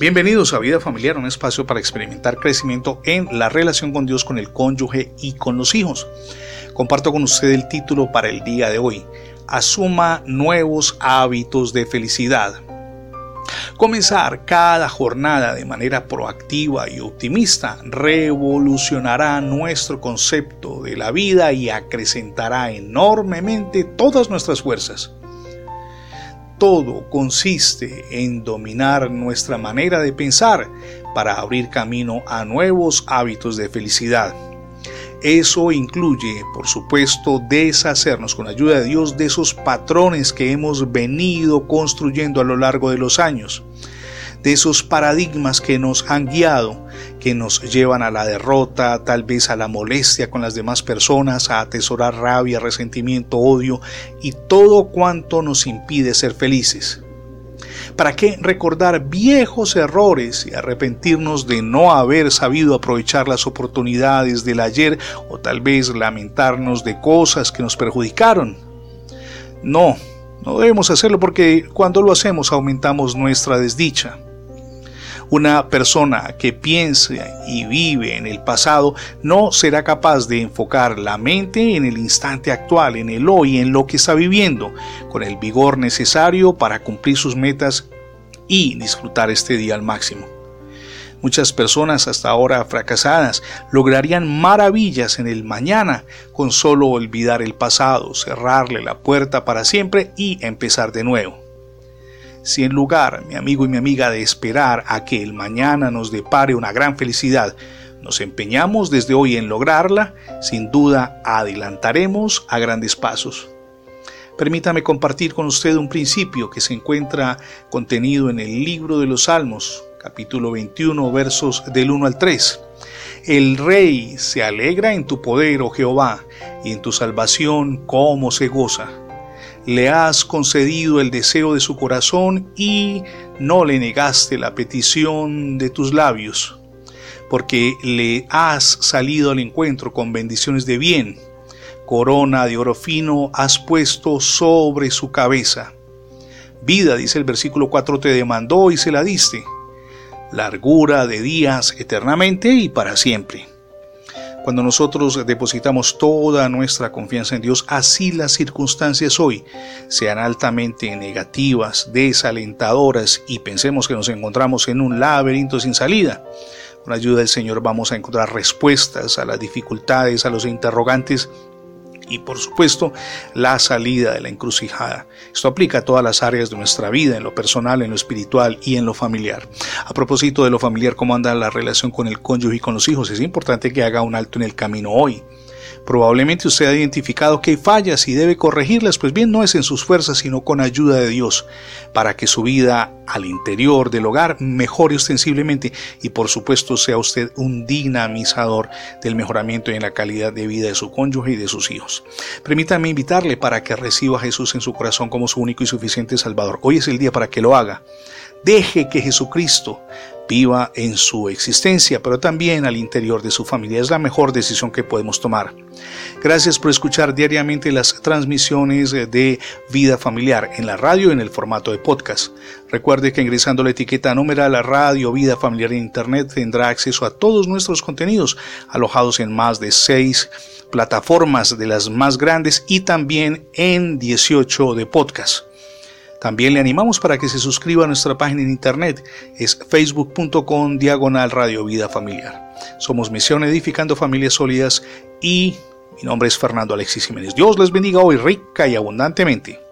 Bienvenidos a Vida Familiar, un espacio para experimentar crecimiento en la relación con Dios, con el cónyuge y con los hijos. Comparto con usted el título para el día de hoy. Asuma nuevos hábitos de felicidad. Comenzar cada jornada de manera proactiva y optimista revolucionará nuestro concepto de la vida y acrecentará enormemente todas nuestras fuerzas todo consiste en dominar nuestra manera de pensar para abrir camino a nuevos hábitos de felicidad. Eso incluye, por supuesto, deshacernos con ayuda de Dios de esos patrones que hemos venido construyendo a lo largo de los años de esos paradigmas que nos han guiado, que nos llevan a la derrota, tal vez a la molestia con las demás personas, a atesorar rabia, resentimiento, odio y todo cuanto nos impide ser felices. ¿Para qué recordar viejos errores y arrepentirnos de no haber sabido aprovechar las oportunidades del ayer o tal vez lamentarnos de cosas que nos perjudicaron? No, no debemos hacerlo porque cuando lo hacemos aumentamos nuestra desdicha. Una persona que piensa y vive en el pasado no será capaz de enfocar la mente en el instante actual, en el hoy, en lo que está viviendo, con el vigor necesario para cumplir sus metas y disfrutar este día al máximo. Muchas personas hasta ahora fracasadas lograrían maravillas en el mañana con solo olvidar el pasado, cerrarle la puerta para siempre y empezar de nuevo. Si en lugar, mi amigo y mi amiga, de esperar a que el mañana nos depare una gran felicidad, nos empeñamos desde hoy en lograrla, sin duda adelantaremos a grandes pasos. Permítame compartir con usted un principio que se encuentra contenido en el libro de los Salmos, capítulo 21, versos del 1 al 3. El rey se alegra en tu poder, oh Jehová, y en tu salvación cómo se goza le has concedido el deseo de su corazón y no le negaste la petición de tus labios, porque le has salido al encuentro con bendiciones de bien. Corona de oro fino has puesto sobre su cabeza. Vida, dice el versículo 4, te demandó y se la diste. Largura de días eternamente y para siempre. Cuando nosotros depositamos toda nuestra confianza en Dios, así las circunstancias hoy sean altamente negativas, desalentadoras y pensemos que nos encontramos en un laberinto sin salida. Con la ayuda del Señor vamos a encontrar respuestas a las dificultades, a los interrogantes y por supuesto la salida de la encrucijada. Esto aplica a todas las áreas de nuestra vida, en lo personal, en lo espiritual y en lo familiar. A propósito de lo familiar, cómo anda la relación con el cónyuge y con los hijos, es importante que haga un alto en el camino hoy. Probablemente usted ha identificado que hay fallas y debe corregirlas, pues bien no es en sus fuerzas, sino con ayuda de Dios, para que su vida al interior del hogar mejore ostensiblemente y por supuesto sea usted un dinamizador del mejoramiento en la calidad de vida de su cónyuge y de sus hijos. Permítame invitarle para que reciba a Jesús en su corazón como su único y suficiente Salvador. Hoy es el día para que lo haga. Deje que Jesucristo viva en su existencia, pero también al interior de su familia. Es la mejor decisión que podemos tomar. Gracias por escuchar diariamente las transmisiones de vida familiar en la radio en el formato de podcast. Recuerde que ingresando la etiqueta numeral la radio vida familiar en internet tendrá acceso a todos nuestros contenidos alojados en más de seis plataformas de las más grandes y también en 18 de podcast. También le animamos para que se suscriba a nuestra página en internet, es facebook.com diagonal Radio Vida Familiar. Somos Misión Edificando Familias Sólidas y mi nombre es Fernando Alexis Jiménez. Dios les bendiga hoy rica y abundantemente.